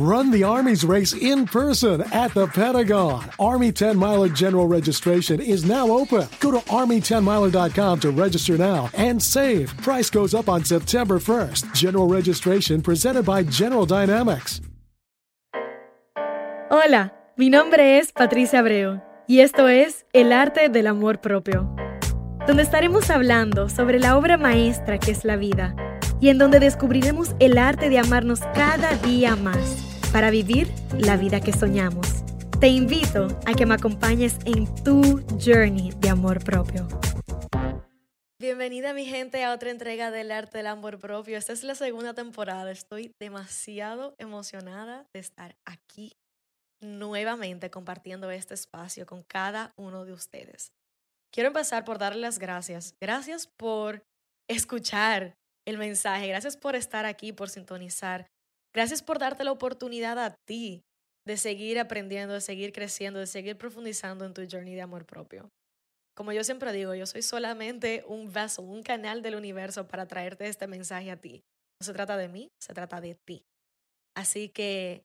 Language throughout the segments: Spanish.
Run the Army's race in person at the Pentagon. Army 10 Miler General Registration is now open. Go to Army10Miler.com to register now and save. Price goes up on September 1st. General registration presented by General Dynamics. Hola, mi nombre es Patricia Abreu y esto es El Arte del Amor Propio, donde estaremos hablando sobre la obra maestra que es la vida y en donde descubriremos el arte de amarnos cada día más para vivir la vida que soñamos. Te invito a que me acompañes en tu journey de amor propio. Bienvenida mi gente a otra entrega del arte del amor propio. Esta es la segunda temporada. Estoy demasiado emocionada de estar aquí nuevamente compartiendo este espacio con cada uno de ustedes. Quiero empezar por darles las gracias. Gracias por escuchar el mensaje. Gracias por estar aquí, por sintonizar. Gracias por darte la oportunidad a ti de seguir aprendiendo, de seguir creciendo, de seguir profundizando en tu journey de amor propio. Como yo siempre digo, yo soy solamente un vaso, un canal del universo para traerte este mensaje a ti. No se trata de mí, se trata de ti. Así que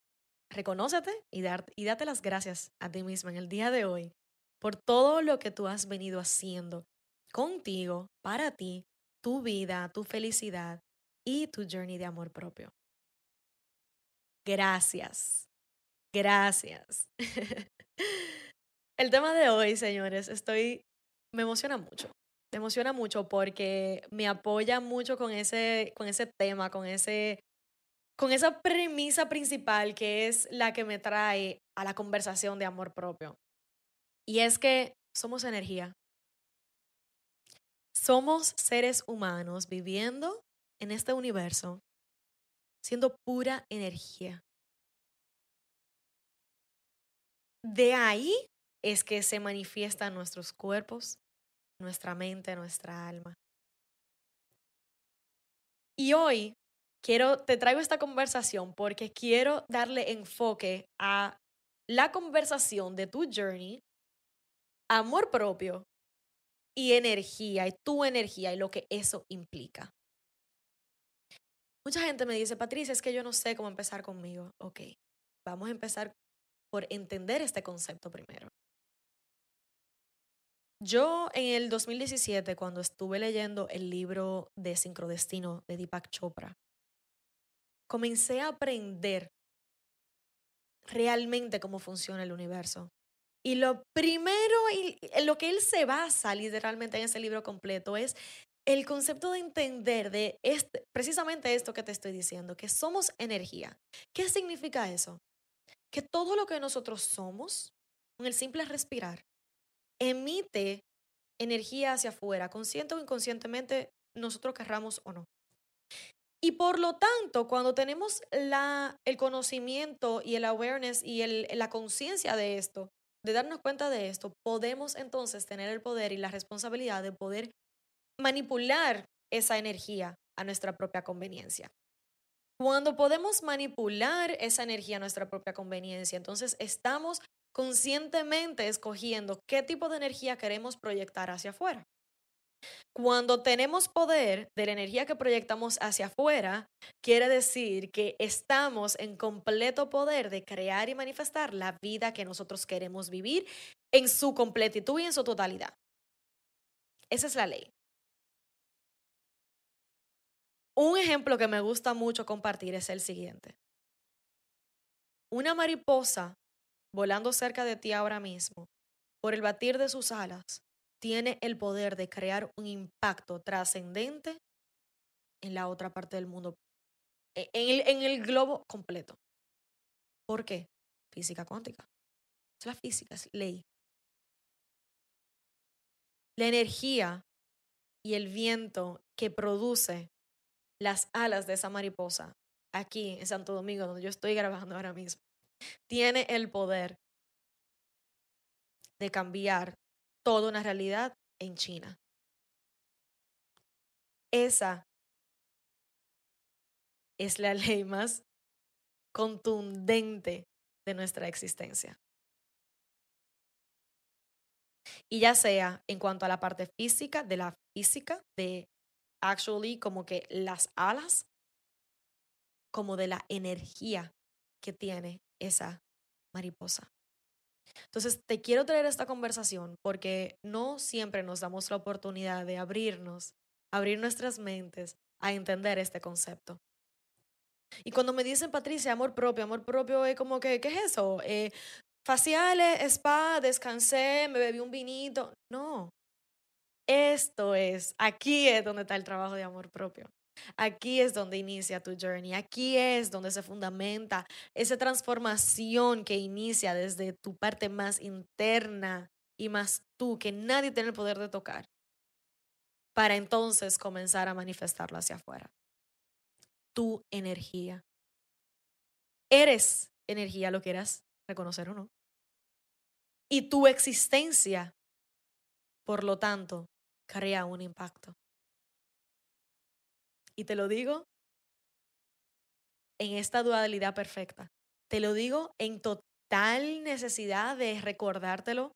reconócete y, y date las gracias a ti misma en el día de hoy por todo lo que tú has venido haciendo contigo, para ti, tu vida, tu felicidad y tu journey de amor propio. Gracias. Gracias. El tema de hoy, señores, estoy me emociona mucho. Me emociona mucho porque me apoya mucho con ese con ese tema, con ese con esa premisa principal que es la que me trae a la conversación de amor propio. Y es que somos energía. Somos seres humanos viviendo en este universo, siendo pura energía. De ahí es que se manifiestan nuestros cuerpos, nuestra mente, nuestra alma. Y hoy quiero, te traigo esta conversación porque quiero darle enfoque a la conversación de tu journey, amor propio y energía y tu energía y lo que eso implica. Mucha gente me dice, Patricia, es que yo no sé cómo empezar conmigo. Ok, vamos a empezar por entender este concepto primero. Yo en el 2017, cuando estuve leyendo el libro de Sincrodestino de Deepak Chopra, comencé a aprender realmente cómo funciona el universo. Y lo primero, en lo que él se basa literalmente en ese libro completo es el concepto de entender de este, precisamente esto que te estoy diciendo, que somos energía. ¿Qué significa eso? Que todo lo que nosotros somos, con el simple respirar, emite energía hacia afuera, consciente o inconscientemente, nosotros querramos o no. Y por lo tanto, cuando tenemos la, el conocimiento y el awareness y el, la conciencia de esto, de darnos cuenta de esto, podemos entonces tener el poder y la responsabilidad de poder manipular esa energía a nuestra propia conveniencia. Cuando podemos manipular esa energía a nuestra propia conveniencia, entonces estamos conscientemente escogiendo qué tipo de energía queremos proyectar hacia afuera. Cuando tenemos poder de la energía que proyectamos hacia afuera, quiere decir que estamos en completo poder de crear y manifestar la vida que nosotros queremos vivir en su completitud y en su totalidad. Esa es la ley. Un ejemplo que me gusta mucho compartir es el siguiente. Una mariposa volando cerca de ti ahora mismo, por el batir de sus alas, tiene el poder de crear un impacto trascendente en la otra parte del mundo, e, en el, globo completo. ¿Por qué? Física cuántica. Es la física, es ley. La energía y el viento que produce las alas de esa mariposa aquí en Santo Domingo, donde yo estoy grabando ahora mismo, tiene el poder de cambiar toda una realidad en China. Esa es la ley más contundente de nuestra existencia. Y ya sea en cuanto a la parte física, de la física, de actually como que las alas, como de la energía que tiene esa mariposa. Entonces, te quiero traer esta conversación porque no siempre nos damos la oportunidad de abrirnos, abrir nuestras mentes a entender este concepto. Y cuando me dicen, Patricia, amor propio, amor propio es como que, ¿qué es eso? Eh, faciales, spa, descansé, me bebí un vinito. No, esto es, aquí es donde está el trabajo de amor propio. Aquí es donde inicia tu journey, aquí es donde se fundamenta esa transformación que inicia desde tu parte más interna y más tú, que nadie tiene el poder de tocar, para entonces comenzar a manifestarlo hacia afuera. Tu energía. Eres energía, lo quieras reconocer o no. Y tu existencia, por lo tanto, crea un impacto. Y te lo digo en esta dualidad perfecta. Te lo digo en total necesidad de recordártelo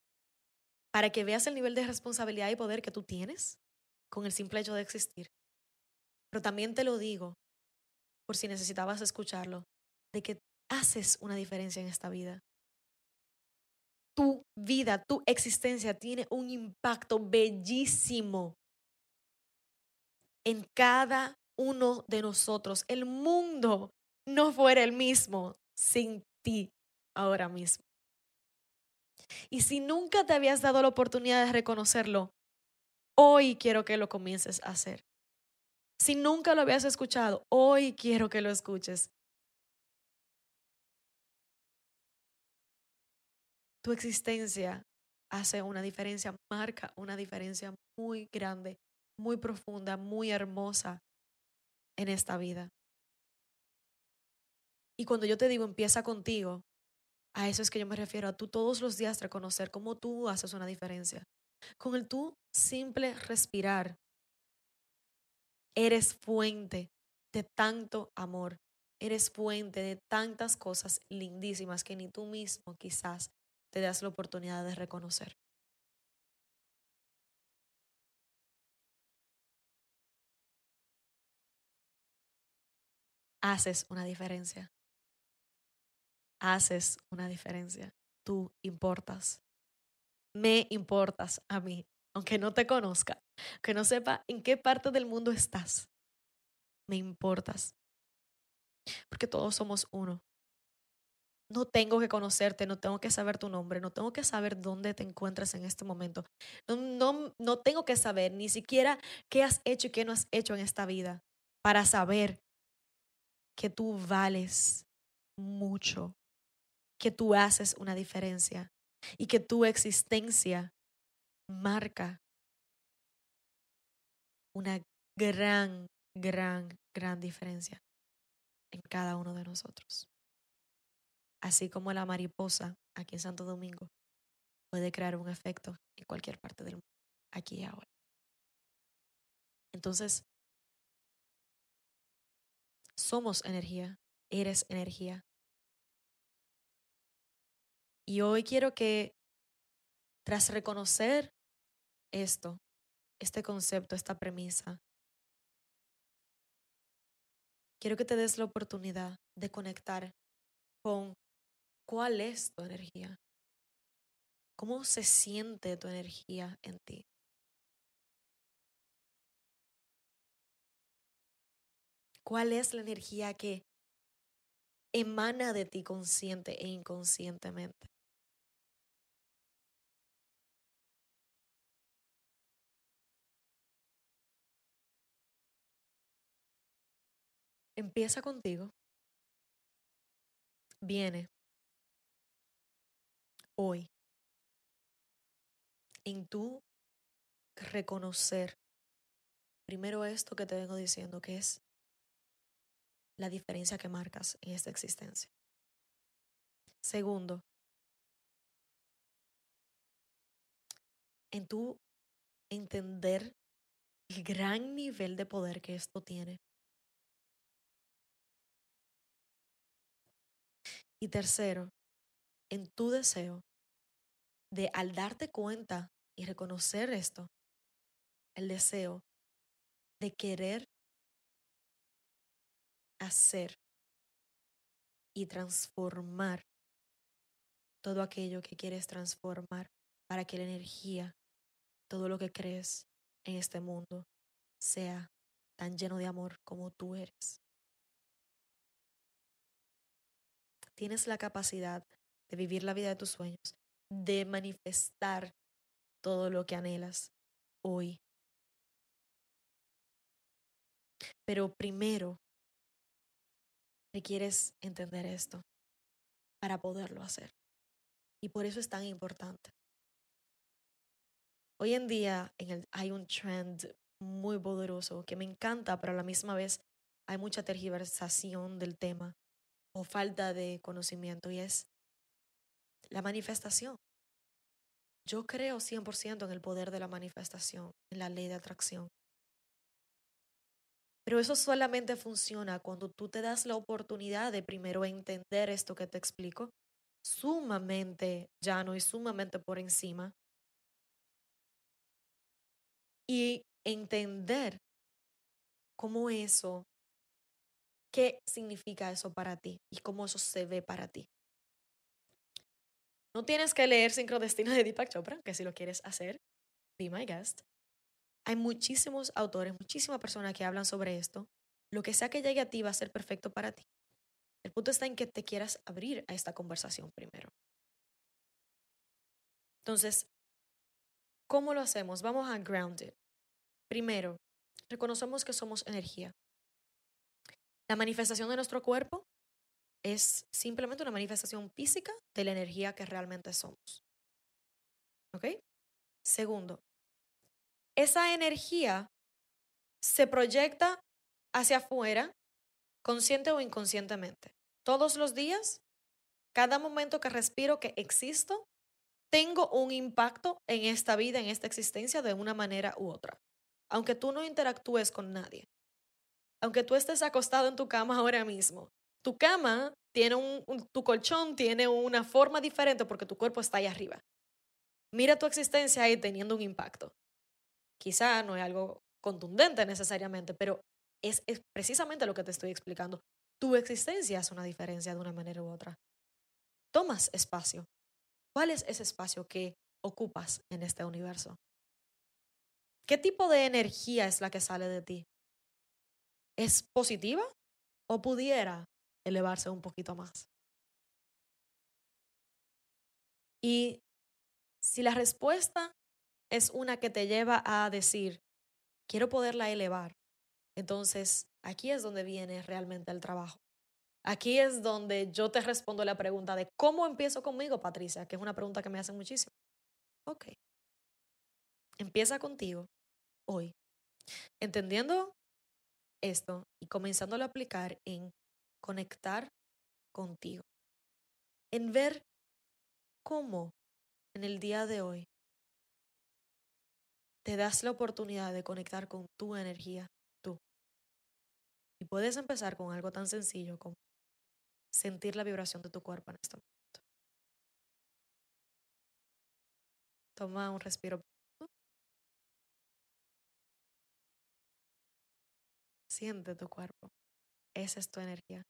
para que veas el nivel de responsabilidad y poder que tú tienes con el simple hecho de existir. Pero también te lo digo, por si necesitabas escucharlo, de que haces una diferencia en esta vida. Tu vida, tu existencia tiene un impacto bellísimo en cada uno de nosotros. El mundo no fuera el mismo sin ti ahora mismo. Y si nunca te habías dado la oportunidad de reconocerlo, hoy quiero que lo comiences a hacer. Si nunca lo habías escuchado, hoy quiero que lo escuches. Tu existencia hace una diferencia, marca una diferencia muy grande, muy profunda, muy hermosa en esta vida. Y cuando yo te digo empieza contigo, a eso es que yo me refiero, a tú todos los días reconocer cómo tú haces una diferencia. Con el tú simple respirar, eres fuente de tanto amor, eres fuente de tantas cosas lindísimas que ni tú mismo quizás te das la oportunidad de reconocer. haces una diferencia. Haces una diferencia. Tú importas. Me importas a mí, aunque no te conozca, que no sepa en qué parte del mundo estás. Me importas. Porque todos somos uno. No tengo que conocerte, no tengo que saber tu nombre, no tengo que saber dónde te encuentras en este momento. No, no, no tengo que saber ni siquiera qué has hecho y qué no has hecho en esta vida para saber que tú vales mucho, que tú haces una diferencia y que tu existencia marca una gran, gran, gran diferencia en cada uno de nosotros. Así como la mariposa aquí en Santo Domingo puede crear un efecto en cualquier parte del mundo, aquí y ahora. Entonces, somos energía, eres energía. Y hoy quiero que tras reconocer esto, este concepto, esta premisa, quiero que te des la oportunidad de conectar con cuál es tu energía, cómo se siente tu energía en ti. ¿Cuál es la energía que emana de ti consciente e inconscientemente? Empieza contigo. Viene hoy en tu reconocer primero esto que te vengo diciendo, que es la diferencia que marcas en esta existencia. Segundo, en tu entender el gran nivel de poder que esto tiene. Y tercero, en tu deseo de al darte cuenta y reconocer esto, el deseo de querer hacer y transformar todo aquello que quieres transformar para que la energía, todo lo que crees en este mundo sea tan lleno de amor como tú eres. Tienes la capacidad de vivir la vida de tus sueños, de manifestar todo lo que anhelas hoy. Pero primero requieres entender esto para poderlo hacer. Y por eso es tan importante. Hoy en día hay un trend muy poderoso que me encanta, pero a la misma vez hay mucha tergiversación del tema o falta de conocimiento y es la manifestación. Yo creo 100% en el poder de la manifestación, en la ley de atracción. Pero eso solamente funciona cuando tú te das la oportunidad de primero entender esto que te explico, sumamente llano y sumamente por encima, y entender cómo eso, qué significa eso para ti y cómo eso se ve para ti. No tienes que leer Sincrodestino de Deepak Chopra, que si lo quieres hacer, be my guest. Hay muchísimos autores, muchísimas personas que hablan sobre esto. Lo que sea que llegue a ti va a ser perfecto para ti. El punto está en que te quieras abrir a esta conversación primero. Entonces, ¿cómo lo hacemos? Vamos a grounded. Primero, reconocemos que somos energía. La manifestación de nuestro cuerpo es simplemente una manifestación física de la energía que realmente somos. ¿Ok? Segundo, esa energía se proyecta hacia afuera, consciente o inconscientemente. Todos los días, cada momento que respiro, que existo, tengo un impacto en esta vida, en esta existencia, de una manera u otra. Aunque tú no interactúes con nadie, aunque tú estés acostado en tu cama ahora mismo, tu cama tiene un, tu colchón tiene una forma diferente porque tu cuerpo está ahí arriba. Mira tu existencia ahí teniendo un impacto. Quizá no es algo contundente necesariamente, pero es, es precisamente lo que te estoy explicando. Tu existencia hace una diferencia de una manera u otra. Tomas espacio. ¿Cuál es ese espacio que ocupas en este universo? ¿Qué tipo de energía es la que sale de ti? ¿Es positiva o pudiera elevarse un poquito más. Y si la respuesta es una que te lleva a decir, quiero poderla elevar, entonces aquí es donde viene realmente el trabajo. Aquí es donde yo te respondo la pregunta de cómo empiezo conmigo, Patricia, que es una pregunta que me hacen muchísimo. Ok. Empieza contigo hoy, entendiendo esto y comenzándolo a aplicar en conectar contigo, en ver cómo en el día de hoy te das la oportunidad de conectar con tu energía, tú. Y puedes empezar con algo tan sencillo como sentir la vibración de tu cuerpo en este momento. Toma un respiro. Siente tu cuerpo. Esa es tu energía.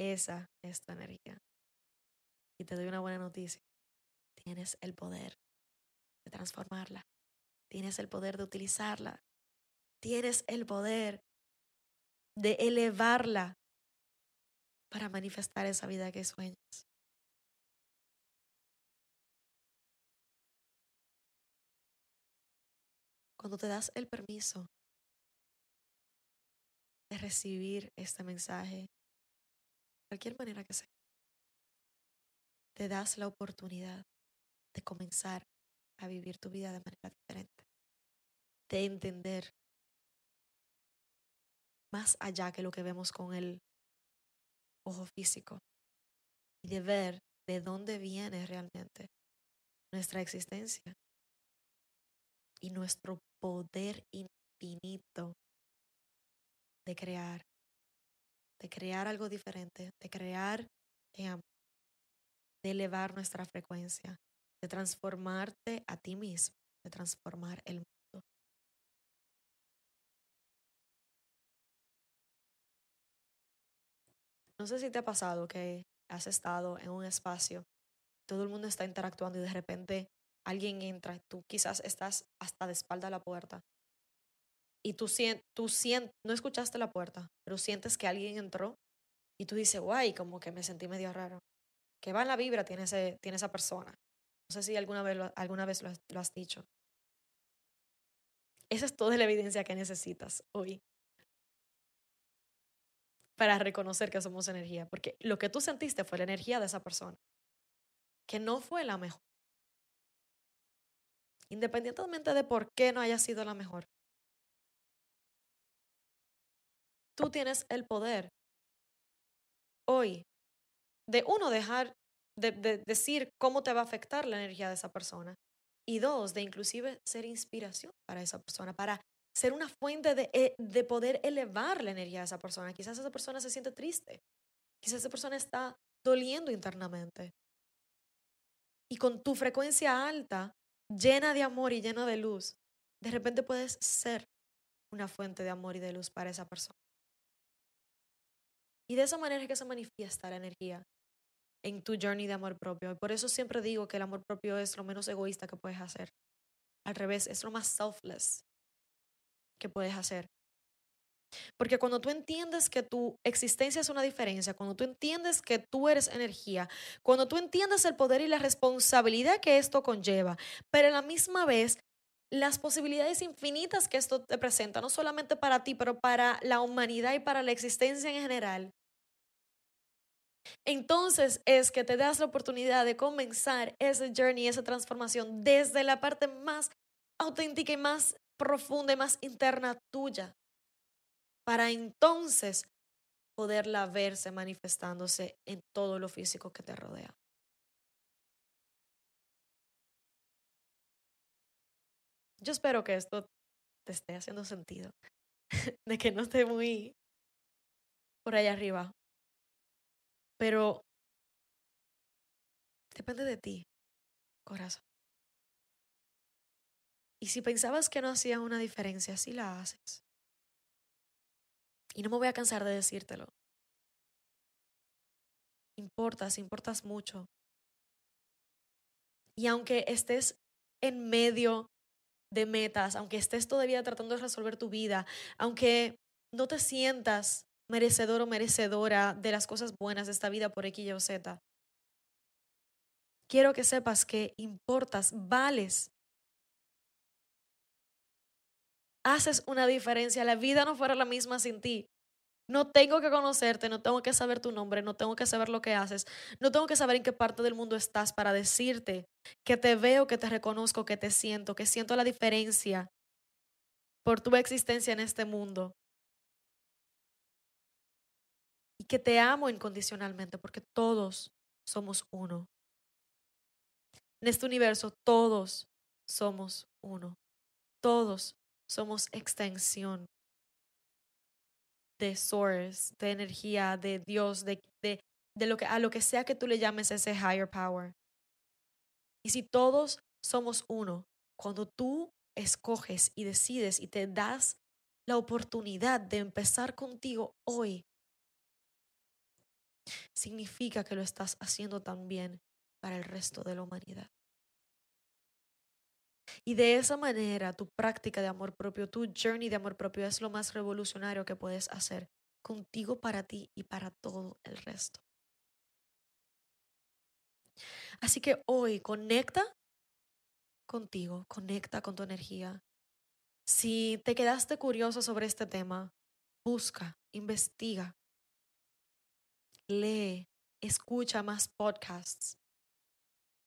Esa es tu energía. Y te doy una buena noticia. Tienes el poder de transformarla. Tienes el poder de utilizarla. Tienes el poder de elevarla para manifestar esa vida que sueñas. Cuando te das el permiso de recibir este mensaje cualquier manera que sea, te das la oportunidad de comenzar a vivir tu vida de manera diferente, de entender más allá que lo que vemos con el ojo físico y de ver de dónde viene realmente nuestra existencia y nuestro poder infinito de crear de crear algo diferente, de crear de elevar nuestra frecuencia, de transformarte a ti mismo, de transformar el mundo. No sé si te ha pasado que has estado en un espacio, todo el mundo está interactuando y de repente alguien entra, tú quizás estás hasta de espalda a la puerta y tú, tú sientes, no escuchaste la puerta, pero sientes que alguien entró y tú dices, guay, como que me sentí medio raro. Que va en la vibra tiene, ese, tiene esa persona. No sé si alguna vez, alguna vez lo has dicho. Esa es toda la evidencia que necesitas hoy para reconocer que somos energía, porque lo que tú sentiste fue la energía de esa persona, que no fue la mejor. Independientemente de por qué no haya sido la mejor, tú tienes el poder hoy de uno dejar de, de, decir cómo te va a afectar la energía de esa persona y dos de inclusive ser inspiración para esa persona, para ser una fuente de, eh, de poder elevar la energía de esa persona. Quizás esa persona se siente triste, quizás esa persona está doliendo internamente. Y con tu frecuencia alta, llena de amor y llena de luz, de repente puedes ser una fuente de amor y de luz para esa persona. Y de esa manera es que se manifiesta la energía en tu journey de amor propio. Y por eso siempre digo que el amor propio es lo menos egoísta que puedes hacer. Al revés, es lo más selfless que puedes hacer. Porque cuando tú entiendes que tu existencia es una diferencia, cuando tú entiendes que tú eres energía, cuando tú entiendes el poder y la responsabilidad que esto conlleva, pero a la misma vez las posibilidades infinitas que esto te presenta, no solamente para ti, pero para la humanidad y para la existencia en general, entonces es que te das la oportunidad de comenzar ese journey, esa transformación desde la parte más auténtica y más profunda y más interna tuya, para entonces poderla verse manifestándose en todo lo físico que te rodea. Yo espero que esto te esté haciendo sentido, de que no esté muy por allá arriba, pero depende de ti, corazón. Y si pensabas que no hacía una diferencia, sí la haces. Y no me voy a cansar de decírtelo. Importas, importas mucho. Y aunque estés en medio de metas, aunque estés todavía tratando de resolver tu vida, aunque no te sientas merecedor o merecedora de las cosas buenas de esta vida por X, Y o Z. Quiero que sepas que importas, vales. Haces una diferencia. La vida no fuera la misma sin ti. No tengo que conocerte, no tengo que saber tu nombre, no tengo que saber lo que haces, no tengo que saber en qué parte del mundo estás para decirte que te veo, que te reconozco, que te siento, que siento la diferencia por tu existencia en este mundo que te amo incondicionalmente porque todos somos uno. En este universo todos somos uno. Todos somos extensión de source, de energía, de Dios, de, de, de lo que, a lo que sea que tú le llames ese higher power. Y si todos somos uno, cuando tú escoges y decides y te das la oportunidad de empezar contigo hoy, significa que lo estás haciendo también para el resto de la humanidad. Y de esa manera, tu práctica de amor propio, tu journey de amor propio es lo más revolucionario que puedes hacer contigo para ti y para todo el resto. Así que hoy conecta contigo, conecta con tu energía. Si te quedaste curioso sobre este tema, busca, investiga, lee, escucha más podcasts.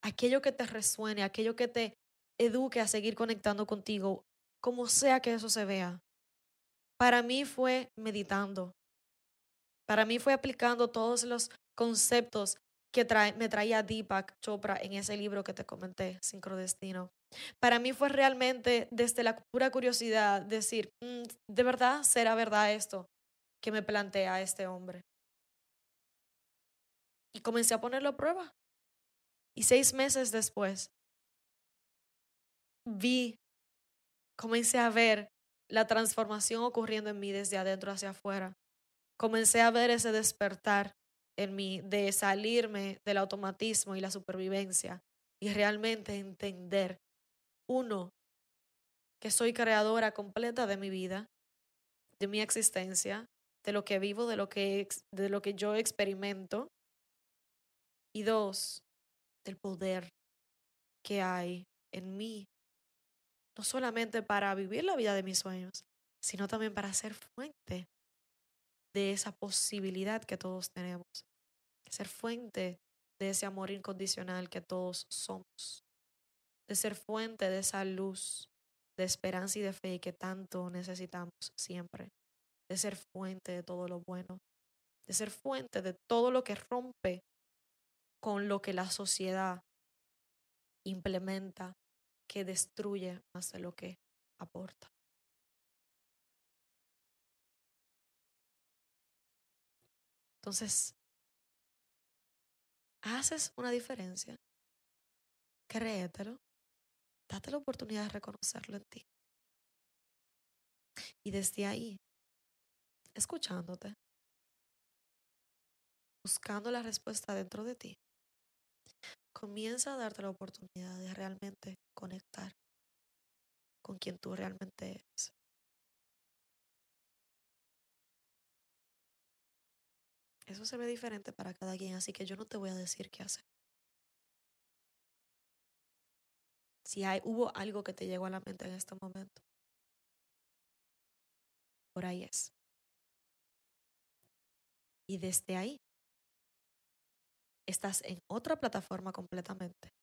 Aquello que te resuene, aquello que te eduque a seguir conectando contigo, como sea que eso se vea. Para mí fue meditando. Para mí fue aplicando todos los conceptos que me traía Deepak Chopra en ese libro que te comenté, Sincrodestino. Para mí fue realmente desde la pura curiosidad decir, mm, ¿de verdad será verdad esto que me plantea este hombre? Y comencé a ponerlo a prueba. Y seis meses después, vi, comencé a ver la transformación ocurriendo en mí desde adentro hacia afuera. Comencé a ver ese despertar en mí de salirme del automatismo y la supervivencia y realmente entender, uno, que soy creadora completa de mi vida, de mi existencia, de lo que vivo, de lo que, de lo que yo experimento. Y dos, del poder que hay en mí, no solamente para vivir la vida de mis sueños, sino también para ser fuente de esa posibilidad que todos tenemos, ser fuente de ese amor incondicional que todos somos, de ser fuente de esa luz de esperanza y de fe que tanto necesitamos siempre, de ser fuente de todo lo bueno, de ser fuente de todo lo que rompe con lo que la sociedad implementa, que destruye más de lo que aporta. Entonces, haces una diferencia, créetelo, date la oportunidad de reconocerlo en ti. Y desde ahí, escuchándote, buscando la respuesta dentro de ti, comienza a darte la oportunidad de realmente conectar con quien tú realmente eres. Eso se ve diferente para cada quien, así que yo no te voy a decir qué hacer. Si hay, hubo algo que te llegó a la mente en este momento, por ahí es. Y desde ahí estás en otra plataforma completamente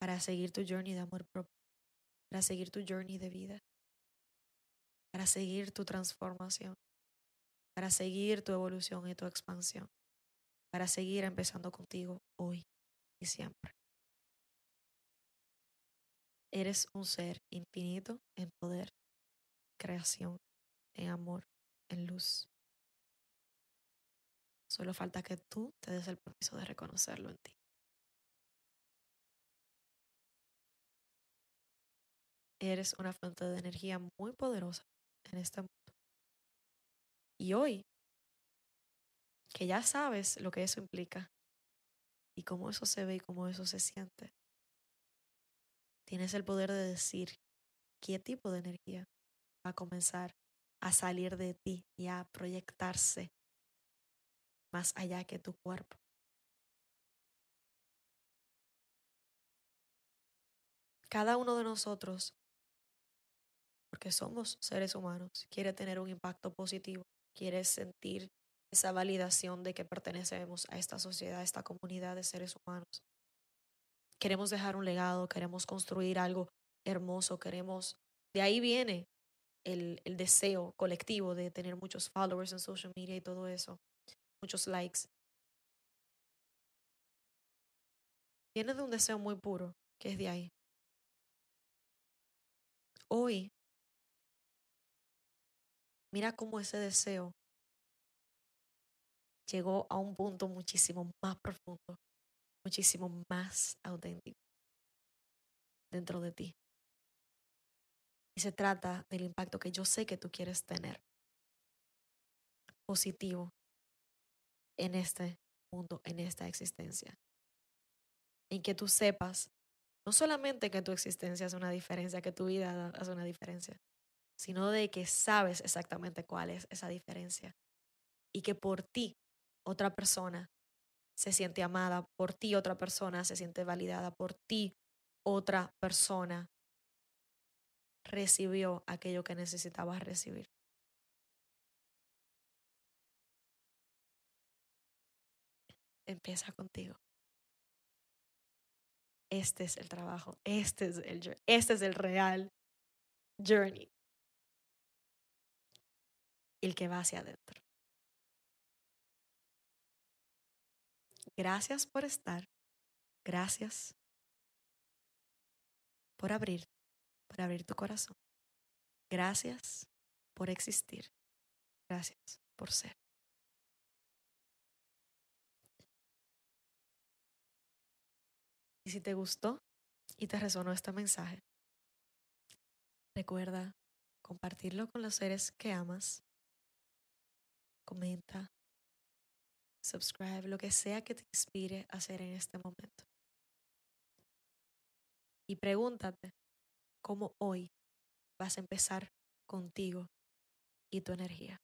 para seguir tu journey de amor propio, para seguir tu journey de vida, para seguir tu transformación, para seguir tu evolución y tu expansión, para seguir empezando contigo hoy y siempre. Eres un ser infinito en poder, creación, en amor, en luz. Solo falta que tú te des el permiso de reconocerlo en ti. Eres una fuente de energía muy poderosa en este mundo. Y hoy, que ya sabes lo que eso implica y cómo eso se ve y cómo eso se siente, tienes el poder de decir qué tipo de energía va a comenzar a salir de ti y a proyectarse más allá que tu cuerpo. Cada uno de nosotros, porque somos seres humanos, quiere tener un impacto positivo, quiere sentir esa validación de que pertenecemos a esta sociedad, a esta comunidad de seres humanos. Queremos dejar un legado, queremos construir algo hermoso, queremos... De ahí viene el, deseo colectivo de tener muchos followers en social media y todo eso, muchos likes. Viene de un deseo muy puro, que es de ahí. Hoy, mira cómo ese deseo llegó a un punto muchísimo más profundo, muchísimo más auténtico dentro de ti. Y se trata del impacto que yo sé que tú quieres tener positivo en este mundo, en esta existencia. En que tú sepas no solamente que tu existencia hace una diferencia, que tu vida hace una diferencia, sino de que sabes exactamente cuál es esa diferencia. Y que por ti otra persona se siente amada, por ti otra persona se siente validada, por ti otra persona recibió aquello que necesitaba recibir. Empieza contigo. Este es el trabajo, este es el, este es el real journey. El que va hacia adentro. Gracias por estar. Gracias por abrir, por abrir tu corazón. Gracias por existir. Gracias por ser. Y si te gustó y te resonó este mensaje, recuerda compartirlo con los seres que amas. Comenta, subscribe, lo que sea que te inspire a hacer en este momento. Y pregúntate cómo hoy vas a empezar contigo y tu energía.